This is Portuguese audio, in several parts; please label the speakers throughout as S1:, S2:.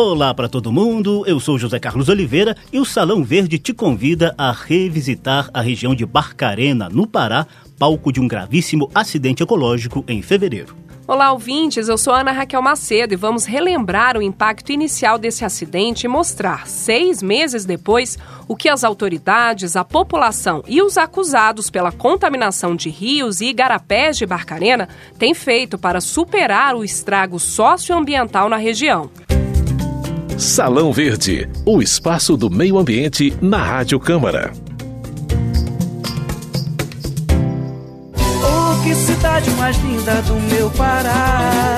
S1: Olá para todo mundo, eu sou José Carlos Oliveira e o Salão Verde te convida a revisitar a região de Barcarena, no Pará, palco de um gravíssimo acidente ecológico em fevereiro.
S2: Olá, ouvintes. Eu sou Ana Raquel Macedo e vamos relembrar o impacto inicial desse acidente e mostrar, seis meses depois, o que as autoridades, a população e os acusados pela contaminação de rios e igarapés de Barcarena têm feito para superar o estrago socioambiental na região.
S3: Salão Verde, o espaço do meio ambiente na Rádio Câmara.
S4: que cidade mais linda do meu Pará.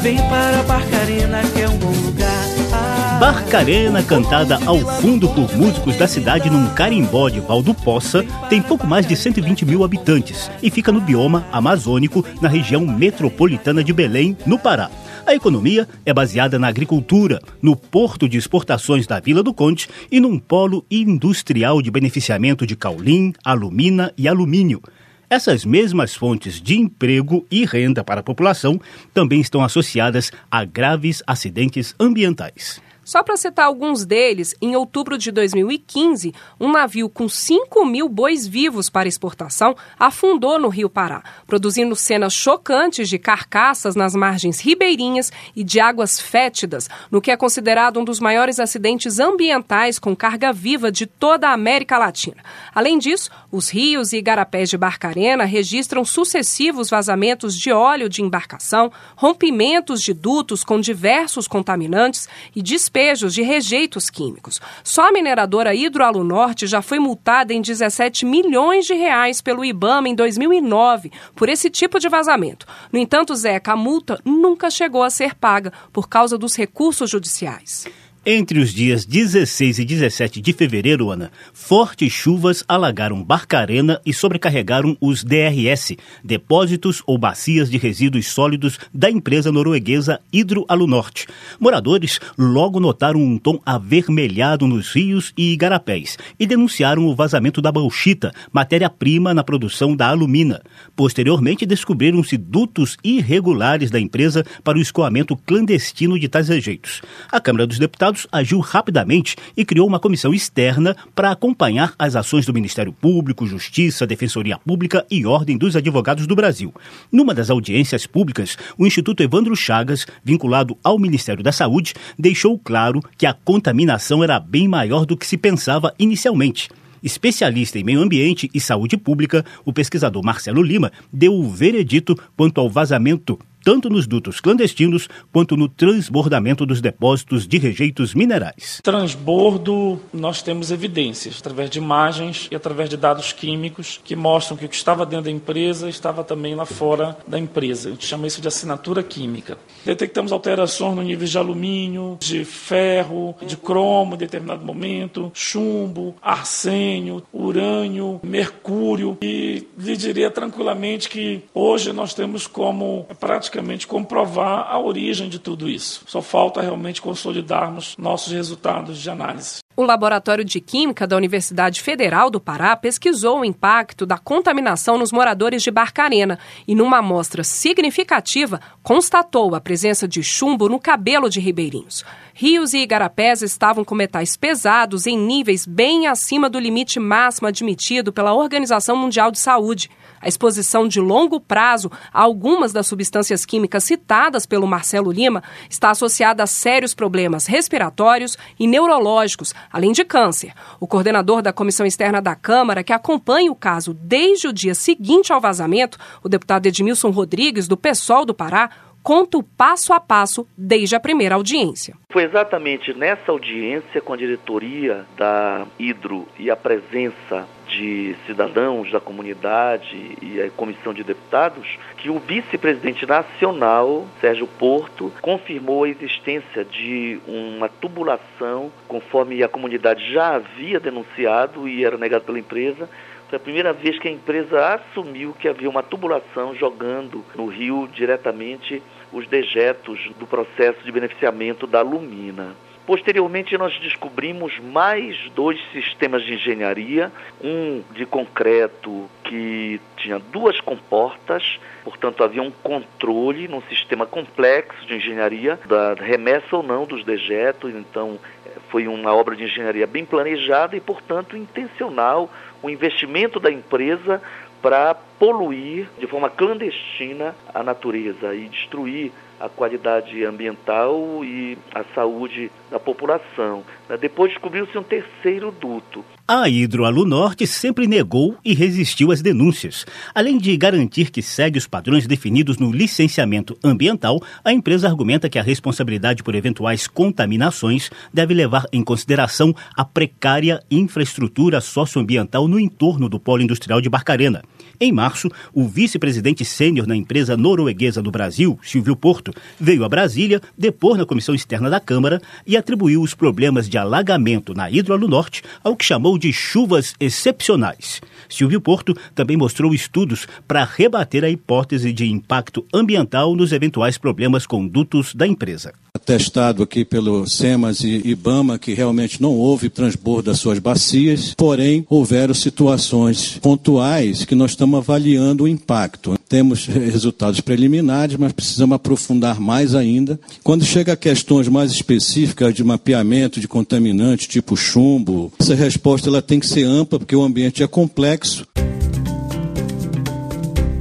S4: Vem para Barcarena, que é um bom lugar.
S1: Ah, Barcarena, cantada ao fundo por músicos da cidade num carimbó de Valdo Poça, tem pouco mais de 120 mil habitantes e fica no bioma amazônico, na região metropolitana de Belém, no Pará. A economia é baseada na agricultura, no porto de exportações da Vila do Conde e num polo industrial de beneficiamento de caulim, alumina e alumínio. Essas mesmas fontes de emprego e renda para a população também estão associadas a graves acidentes ambientais.
S2: Só para citar alguns deles, em outubro de 2015, um navio com 5 mil bois vivos para exportação afundou no Rio Pará, produzindo cenas chocantes de carcaças nas margens ribeirinhas e de águas fétidas, no que é considerado um dos maiores acidentes ambientais com carga viva de toda a América Latina. Além disso, os rios e igarapés de Barcarena registram sucessivos vazamentos de óleo de embarcação, rompimentos de dutos com diversos contaminantes e despejos de rejeitos químicos. Só a mineradora Hidroalu Norte já foi multada em 17 milhões de reais pelo IBAMA em 2009 por esse tipo de vazamento. No entanto, Zeca, a multa nunca chegou a ser paga por causa dos recursos judiciais.
S1: Entre os dias 16 e 17 de fevereiro, Ana, fortes chuvas alagaram Barcarena e sobrecarregaram os DRS, depósitos ou bacias de resíduos sólidos da empresa norueguesa Hidroalunorte. Moradores logo notaram um tom avermelhado nos rios e igarapés e denunciaram o vazamento da bauxita, matéria-prima na produção da alumina. Posteriormente, descobriram-se dutos irregulares da empresa para o escoamento clandestino de tais rejeitos. A Câmara dos Deputados agiu rapidamente e criou uma comissão externa para acompanhar as ações do Ministério Público, Justiça, Defensoria Pública e Ordem dos Advogados do Brasil. Numa das audiências públicas, o Instituto Evandro Chagas, vinculado ao Ministério da Saúde, deixou claro que a contaminação era bem maior do que se pensava inicialmente. Especialista em meio ambiente e saúde pública, o pesquisador Marcelo Lima deu o veredito quanto ao vazamento tanto nos dutos clandestinos quanto no transbordamento dos depósitos de rejeitos minerais.
S5: Transbordo, nós temos evidências através de imagens e através de dados químicos que mostram que o que estava dentro da empresa estava também lá fora da empresa. A gente chama isso de assinatura química. Detectamos alterações no nível de alumínio, de ferro, de cromo em determinado momento, chumbo, arsênio, urânio, mercúrio e lhe diria tranquilamente que hoje nós temos como prática praticamente comprovar a origem de tudo isso. Só falta realmente consolidarmos nossos resultados de análise.
S2: O Laboratório de Química da Universidade Federal do Pará pesquisou o impacto da contaminação nos moradores de Barcarena e, numa amostra significativa, constatou a presença de chumbo no cabelo de ribeirinhos. Rios e igarapés estavam com metais pesados em níveis bem acima do limite máximo admitido pela Organização Mundial de Saúde. A exposição de longo prazo a algumas das substâncias químicas citadas pelo Marcelo Lima está associada a sérios problemas respiratórios e neurológicos, além de câncer. O coordenador da Comissão Externa da Câmara, que acompanha o caso desde o dia seguinte ao vazamento, o deputado Edmilson Rodrigues, do PSOL do Pará, conta o passo a passo desde a primeira audiência.
S6: Foi exatamente nessa audiência com a diretoria da Hidro e a presença de cidadãos da comunidade e a comissão de deputados que o vice-presidente nacional, Sérgio Porto, confirmou a existência de uma tubulação, conforme a comunidade já havia denunciado e era negado pela empresa, foi a primeira vez que a empresa assumiu que havia uma tubulação jogando no rio diretamente os dejetos do processo de beneficiamento da alumina. Posteriormente, nós descobrimos mais dois sistemas de engenharia, um de concreto que tinha duas comportas, portanto havia um controle num sistema complexo de engenharia da remessa ou não dos dejetos, então foi uma obra de engenharia bem planejada e, portanto, intencional, o investimento da empresa para poluir de forma clandestina a natureza e destruir a qualidade ambiental e a saúde da população. Né? Depois descobriu-se um terceiro duto.
S1: A Hidroalunorte sempre negou e resistiu às denúncias. Além de garantir que segue os padrões definidos no licenciamento ambiental, a empresa argumenta que a responsabilidade por eventuais contaminações deve levar em consideração a precária infraestrutura socioambiental no entorno do polo industrial de Barcarena. Em março, o vice-presidente sênior na empresa norueguesa do Brasil, Silvio Porto, veio a Brasília depor na comissão externa da Câmara e atribuiu os problemas de alagamento na Hidroalunorte ao que chamou de chuvas excepcionais. Silvio Porto também mostrou estudos para rebater a hipótese de impacto ambiental nos eventuais problemas com dutos da empresa
S7: atestado aqui pelo SEMAS e IBAMA que realmente não houve transbordo das suas bacias, porém houveram situações pontuais que nós estamos avaliando o impacto. Temos resultados preliminares, mas precisamos aprofundar mais ainda. Quando chega a questões mais específicas de mapeamento de contaminantes, tipo chumbo, essa resposta ela tem que ser ampla, porque o ambiente é complexo.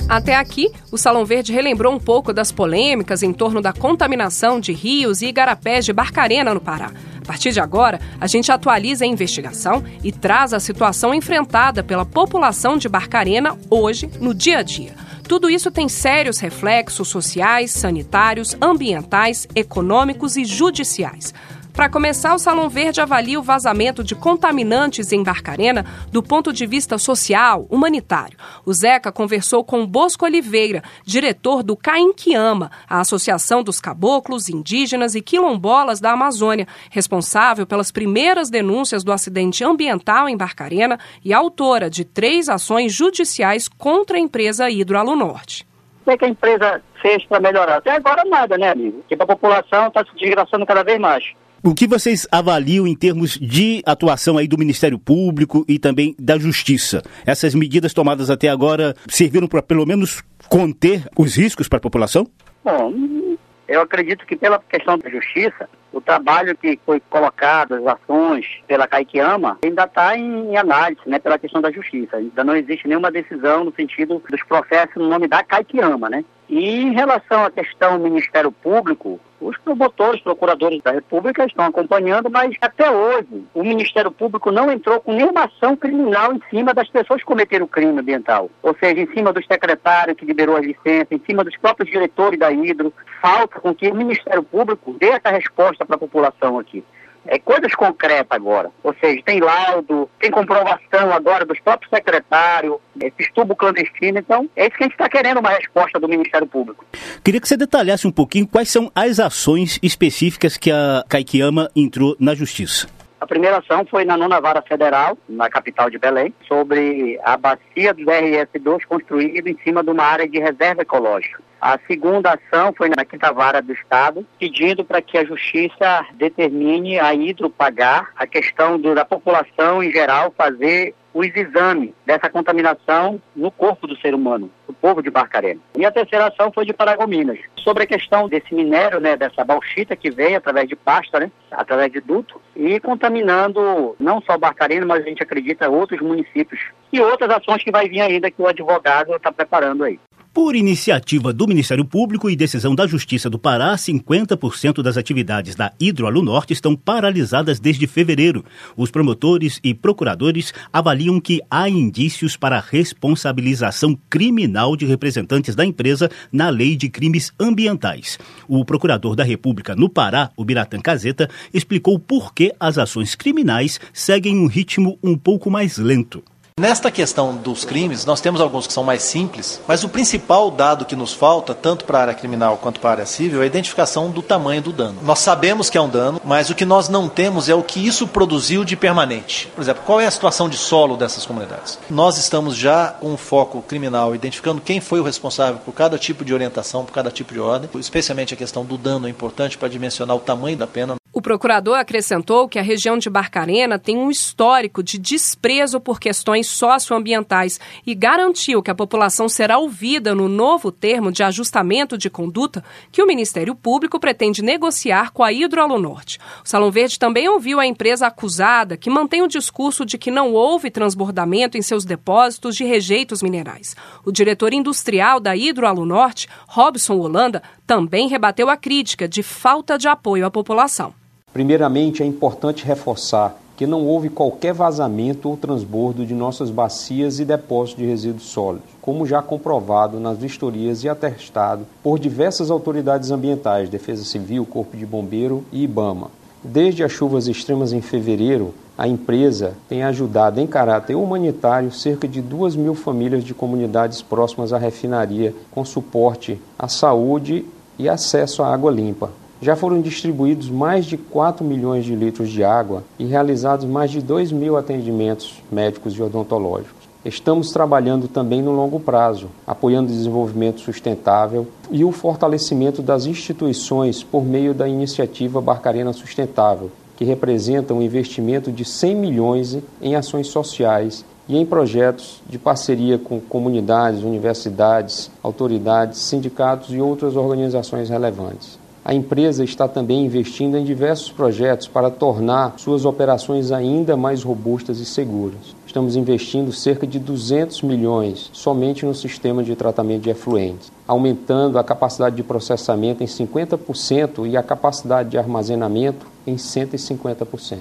S2: Até aqui, o Salão Verde relembrou um pouco das polêmicas em torno da contaminação de rios e igarapés de Barcarena, no Pará. A partir de agora, a gente atualiza a investigação e traz a situação enfrentada pela população de Barcarena hoje, no dia a dia. Tudo isso tem sérios reflexos sociais, sanitários, ambientais, econômicos e judiciais. Para começar, o Salão Verde avalia o vazamento de contaminantes em Barcarena do ponto de vista social, humanitário. O Zeca conversou com Bosco Oliveira, diretor do Cainquiama, a Associação dos Caboclos, Indígenas e Quilombolas da Amazônia, responsável pelas primeiras denúncias do acidente ambiental em Barcarena e autora de três ações judiciais contra a empresa Hidroalunorte.
S8: O é que a empresa fez para melhorar? Até agora nada, né, amigo? Porque a população está se desgraçando cada vez mais.
S1: O que vocês avaliam em termos de atuação aí do Ministério Público e também da Justiça? Essas medidas tomadas até agora serviram para pelo menos conter os riscos para a população?
S8: Bom, eu acredito que pela questão da justiça, o trabalho que foi colocado, as ações pela Caiquiama, ainda está em análise, né, pela questão da justiça. Ainda não existe nenhuma decisão no sentido dos processos no nome da Caiquiama, né? E em relação à questão do Ministério Público, os promotores, procuradores da República estão acompanhando, mas até hoje o Ministério Público não entrou com nenhuma ação criminal em cima das pessoas que cometeram crime ambiental. Ou seja, em cima do secretário que liberou a licença, em cima dos próprios diretores da Hidro. Falta com que o Ministério Público dê essa resposta para a população aqui é, coisas concretas agora. Ou seja, tem laudo, tem comprovação agora dos próprios secretários, esse tubo clandestino. Então, é isso que a gente está querendo uma resposta do Ministério Público.
S1: Queria que você detalhasse um pouquinho quais são as ações específicas que a Caiquiama entrou na Justiça.
S8: A primeira ação foi na nona vara federal, na capital de Belém, sobre a bacia do RS2 construída em cima de uma área de reserva ecológica. A segunda ação foi na quinta vara do Estado, pedindo para que a Justiça determine a Hidro pagar a questão do, da população em geral fazer os exames dessa contaminação no corpo do ser humano, do povo de Barcarena. E a terceira ação foi de Paragominas, sobre a questão desse minério, né, dessa bauxita que vem através de pasta, né, através de duto, e contaminando não só Barcarena, mas a gente acredita outros municípios. E outras ações que vai vir ainda que o advogado está preparando aí.
S1: Por iniciativa do Ministério Público e decisão da Justiça do Pará, 50% das atividades da Hidroalu Norte estão paralisadas desde fevereiro. Os promotores e procuradores avaliam que há indícios para responsabilização criminal de representantes da empresa na Lei de Crimes Ambientais. O procurador da República no Pará, o Biratan Caseta, explicou por que as ações criminais seguem um ritmo um pouco mais lento.
S9: Nesta questão dos crimes, nós temos alguns que são mais simples, mas o principal dado que nos falta, tanto para a área criminal quanto para a área civil, é a identificação do tamanho do dano. Nós sabemos que é um dano, mas o que nós não temos é o que isso produziu de permanente. Por exemplo, qual é a situação de solo dessas comunidades? Nós estamos já com um foco criminal, identificando quem foi o responsável por cada tipo de orientação, por cada tipo de ordem, especialmente a questão do dano é importante para dimensionar o tamanho da pena.
S2: Procurador acrescentou que a região de Barcarena tem um histórico de desprezo por questões socioambientais e garantiu que a população será ouvida no novo termo de ajustamento de conduta que o Ministério Público pretende negociar com a Hidroalunorte. O Salão Verde também ouviu a empresa acusada, que mantém o discurso de que não houve transbordamento em seus depósitos de rejeitos minerais. O diretor industrial da Hidroalunorte, Robson Holanda, também rebateu a crítica de falta de apoio à população.
S10: Primeiramente, é importante reforçar que não houve qualquer vazamento ou transbordo de nossas bacias e depósitos de resíduos sólidos, como já comprovado nas vistorias e atestado por diversas autoridades ambientais, Defesa Civil, Corpo de Bombeiro e IBAMA. Desde as chuvas extremas em fevereiro, a empresa tem ajudado em caráter humanitário cerca de 2 mil famílias de comunidades próximas à refinaria, com suporte à saúde e acesso à água limpa. Já foram distribuídos mais de 4 milhões de litros de água e realizados mais de 2 mil atendimentos médicos e odontológicos. Estamos trabalhando também no longo prazo, apoiando o desenvolvimento sustentável e o fortalecimento das instituições por meio da iniciativa Barcarena Sustentável, que representa um investimento de 100 milhões em ações sociais e em projetos de parceria com comunidades, universidades, autoridades, sindicatos e outras organizações relevantes. A empresa está também investindo em diversos projetos para tornar suas operações ainda mais robustas e seguras. Estamos investindo cerca de 200 milhões somente no sistema de tratamento de efluentes, aumentando a capacidade de processamento em 50% e a capacidade de armazenamento em 150%.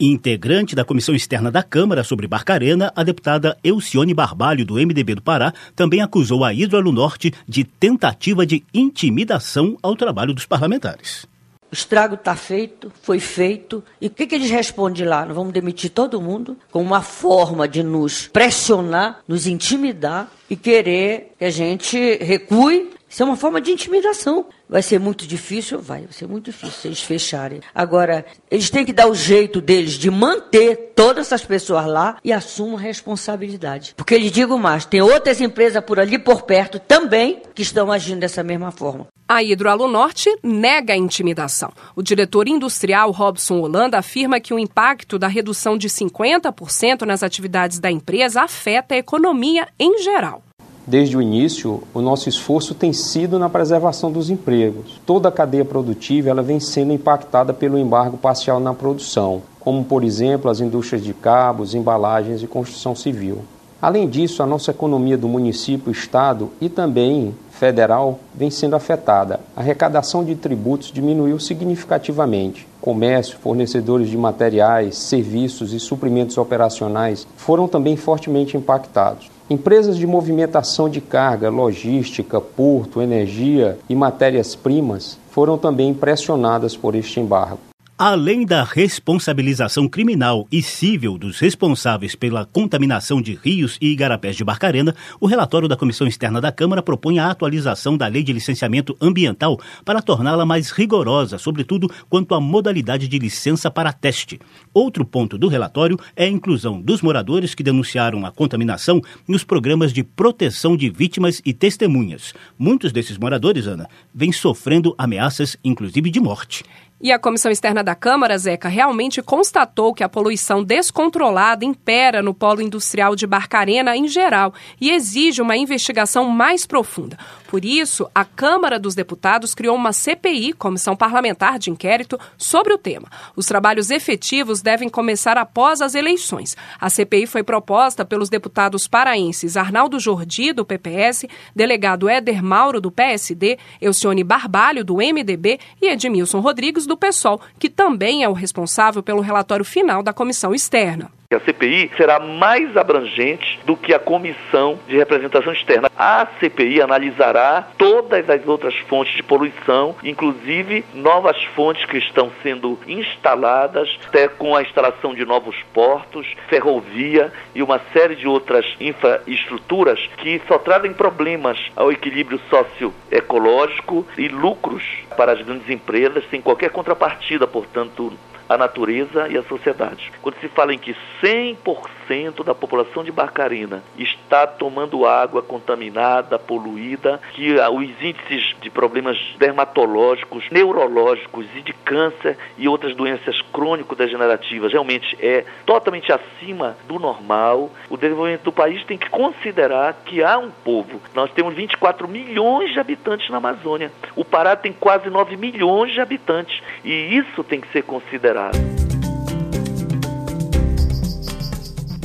S1: Integrante da Comissão Externa da Câmara sobre Barcarena, a deputada Elcione Barbalho, do MDB do Pará, também acusou a Hidroalunorte de tentativa de intimidação ao trabalho dos parlamentares.
S11: O estrago está feito, foi feito. E o que, que eles respondem lá? Nós vamos demitir todo mundo como uma forma de nos pressionar, nos intimidar e querer que a gente recue isso é uma forma de intimidação. Vai ser muito difícil? Vai, vai ser muito difícil se eles fecharem. Agora, eles têm que dar o jeito deles de manter todas essas pessoas lá e assumam responsabilidade. Porque lhe digo mais, tem outras empresas por ali por perto também que estão agindo dessa mesma forma.
S2: A Hidroalunorte nega a intimidação. O diretor industrial Robson Holanda afirma que o impacto da redução de 50% nas atividades da empresa afeta a economia em geral.
S10: Desde o início, o nosso esforço tem sido na preservação dos empregos. Toda a cadeia produtiva ela vem sendo impactada pelo embargo parcial na produção, como, por exemplo, as indústrias de cabos, embalagens e construção civil. Além disso, a nossa economia do município, estado e também federal vem sendo afetada. A arrecadação de tributos diminuiu significativamente. Comércio, fornecedores de materiais, serviços e suprimentos operacionais foram também fortemente impactados. Empresas de movimentação de carga, logística, porto, energia e matérias-primas foram também pressionadas por este embargo.
S1: Além da responsabilização criminal e civil dos responsáveis pela contaminação de rios e igarapés de Barcarena, o relatório da Comissão Externa da Câmara propõe a atualização da Lei de Licenciamento Ambiental para torná-la mais rigorosa, sobretudo quanto à modalidade de licença para teste. Outro ponto do relatório é a inclusão dos moradores que denunciaram a contaminação nos programas de proteção de vítimas e testemunhas. Muitos desses moradores, Ana, vêm sofrendo ameaças, inclusive de morte.
S2: E a Comissão Externa da Câmara, Zeca, realmente constatou que a poluição descontrolada impera no polo industrial de Barcarena em geral e exige uma investigação mais profunda. Por isso, a Câmara dos Deputados criou uma CPI, Comissão Parlamentar de Inquérito, sobre o tema. Os trabalhos efetivos devem começar após as eleições. A CPI foi proposta pelos deputados paraenses Arnaldo Jordi, do PPS, delegado Éder Mauro, do PSD, Elcione Barbalho, do MDB e Edmilson Rodrigues, do PSOL, que também é o responsável pelo relatório final da comissão externa.
S6: A CPI será mais abrangente do que a comissão de representação externa. A CPI analisará todas as outras fontes de poluição, inclusive novas fontes que estão sendo instaladas, até com a instalação de novos portos, ferrovia e uma série de outras infraestruturas que só trazem problemas ao equilíbrio socioecológico e lucros para as grandes empresas, sem qualquer contrapartida, portanto, a natureza e a sociedade. Quando se fala em que 100% da população de Barcarena está tomando água contaminada, poluída, que os índices de problemas dermatológicos, neurológicos e de câncer e outras doenças crônico-degenerativas realmente é totalmente acima do normal, o desenvolvimento do país tem que considerar que há um povo. Nós temos 24 milhões de habitantes na Amazônia. O Pará tem quase 9 milhões de habitantes e isso tem que ser considerado.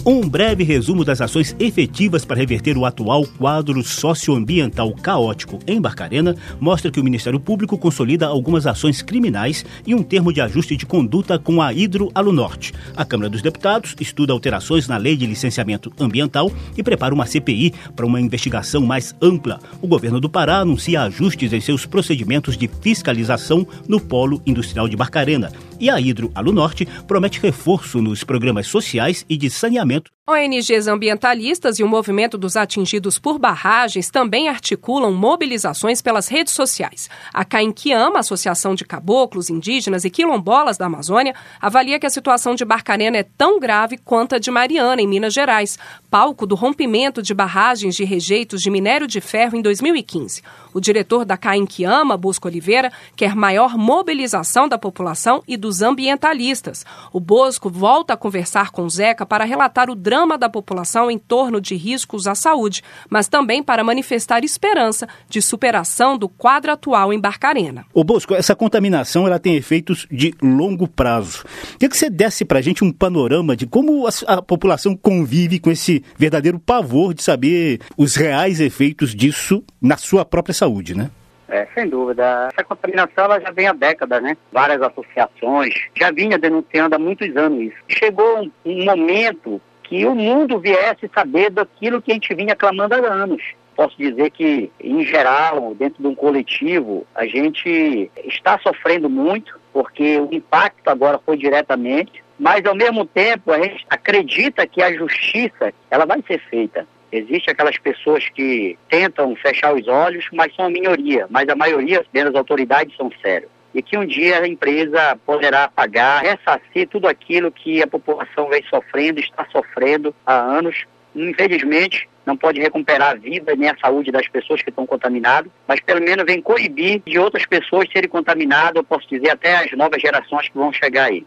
S1: Um breve resumo das ações efetivas para reverter o atual quadro socioambiental caótico em Barcarena mostra que o Ministério Público consolida algumas ações criminais e um termo de ajuste de conduta com a Hidro Alunorte. A Câmara dos Deputados estuda alterações na Lei de Licenciamento Ambiental e prepara uma CPI para uma investigação mais ampla. O governo do Pará anuncia ajustes em seus procedimentos de fiscalização no polo industrial de Barcarena. E a Hidro Alunorte promete reforço nos programas sociais e de saneamento
S2: ONGs ambientalistas e o movimento dos atingidos por barragens também articulam mobilizações pelas redes sociais. A Cainquiama, Associação de Caboclos, Indígenas e Quilombolas da Amazônia, avalia que a situação de Barcarena é tão grave quanto a de Mariana, em Minas Gerais, palco do rompimento de barragens de rejeitos de minério de ferro em 2015. O diretor da Cainquiama, Bosco Oliveira, quer maior mobilização da população e dos ambientalistas. O Bosco volta a conversar com Zeca para relatar o drama drama da população em torno de riscos à saúde, mas também para manifestar esperança de superação do quadro atual em Barcarena.
S1: O Bosco, essa contaminação ela tem efeitos de longo prazo. Queria que você desse para a gente um panorama de como a, a população convive com esse verdadeiro pavor de saber os reais efeitos disso na sua própria saúde, né?
S8: É, sem dúvida. Essa contaminação ela já vem há décadas, né? Várias associações já vinha denunciando há muitos anos isso. Chegou um, um momento que o mundo viesse saber daquilo que a gente vinha clamando há anos. Posso dizer que, em geral, dentro de um coletivo, a gente está sofrendo muito, porque o impacto agora foi diretamente, mas ao mesmo tempo a gente acredita que a justiça ela vai ser feita. Existem aquelas pessoas que tentam fechar os olhos, mas são a minoria, mas a maioria das autoridades são sérias e que um dia a empresa poderá pagar, ressarcir tudo aquilo que a população vem sofrendo, está sofrendo há anos. Infelizmente, não pode recuperar a vida nem a saúde das pessoas que estão contaminadas, mas pelo menos vem coibir de outras pessoas serem contaminadas, eu posso dizer até as novas gerações que vão chegar aí.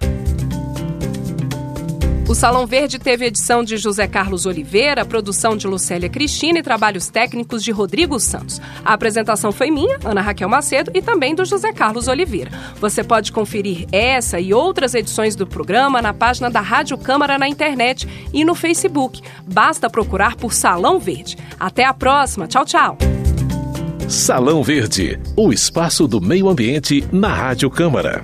S2: O Salão Verde teve edição de José Carlos Oliveira, produção de Lucélia Cristina e trabalhos técnicos de Rodrigo Santos. A apresentação foi minha, Ana Raquel Macedo, e também do José Carlos Oliveira. Você pode conferir essa e outras edições do programa na página da Rádio Câmara na internet e no Facebook. Basta procurar por Salão Verde. Até a próxima. Tchau, tchau.
S3: Salão Verde, o espaço do meio ambiente na Rádio Câmara.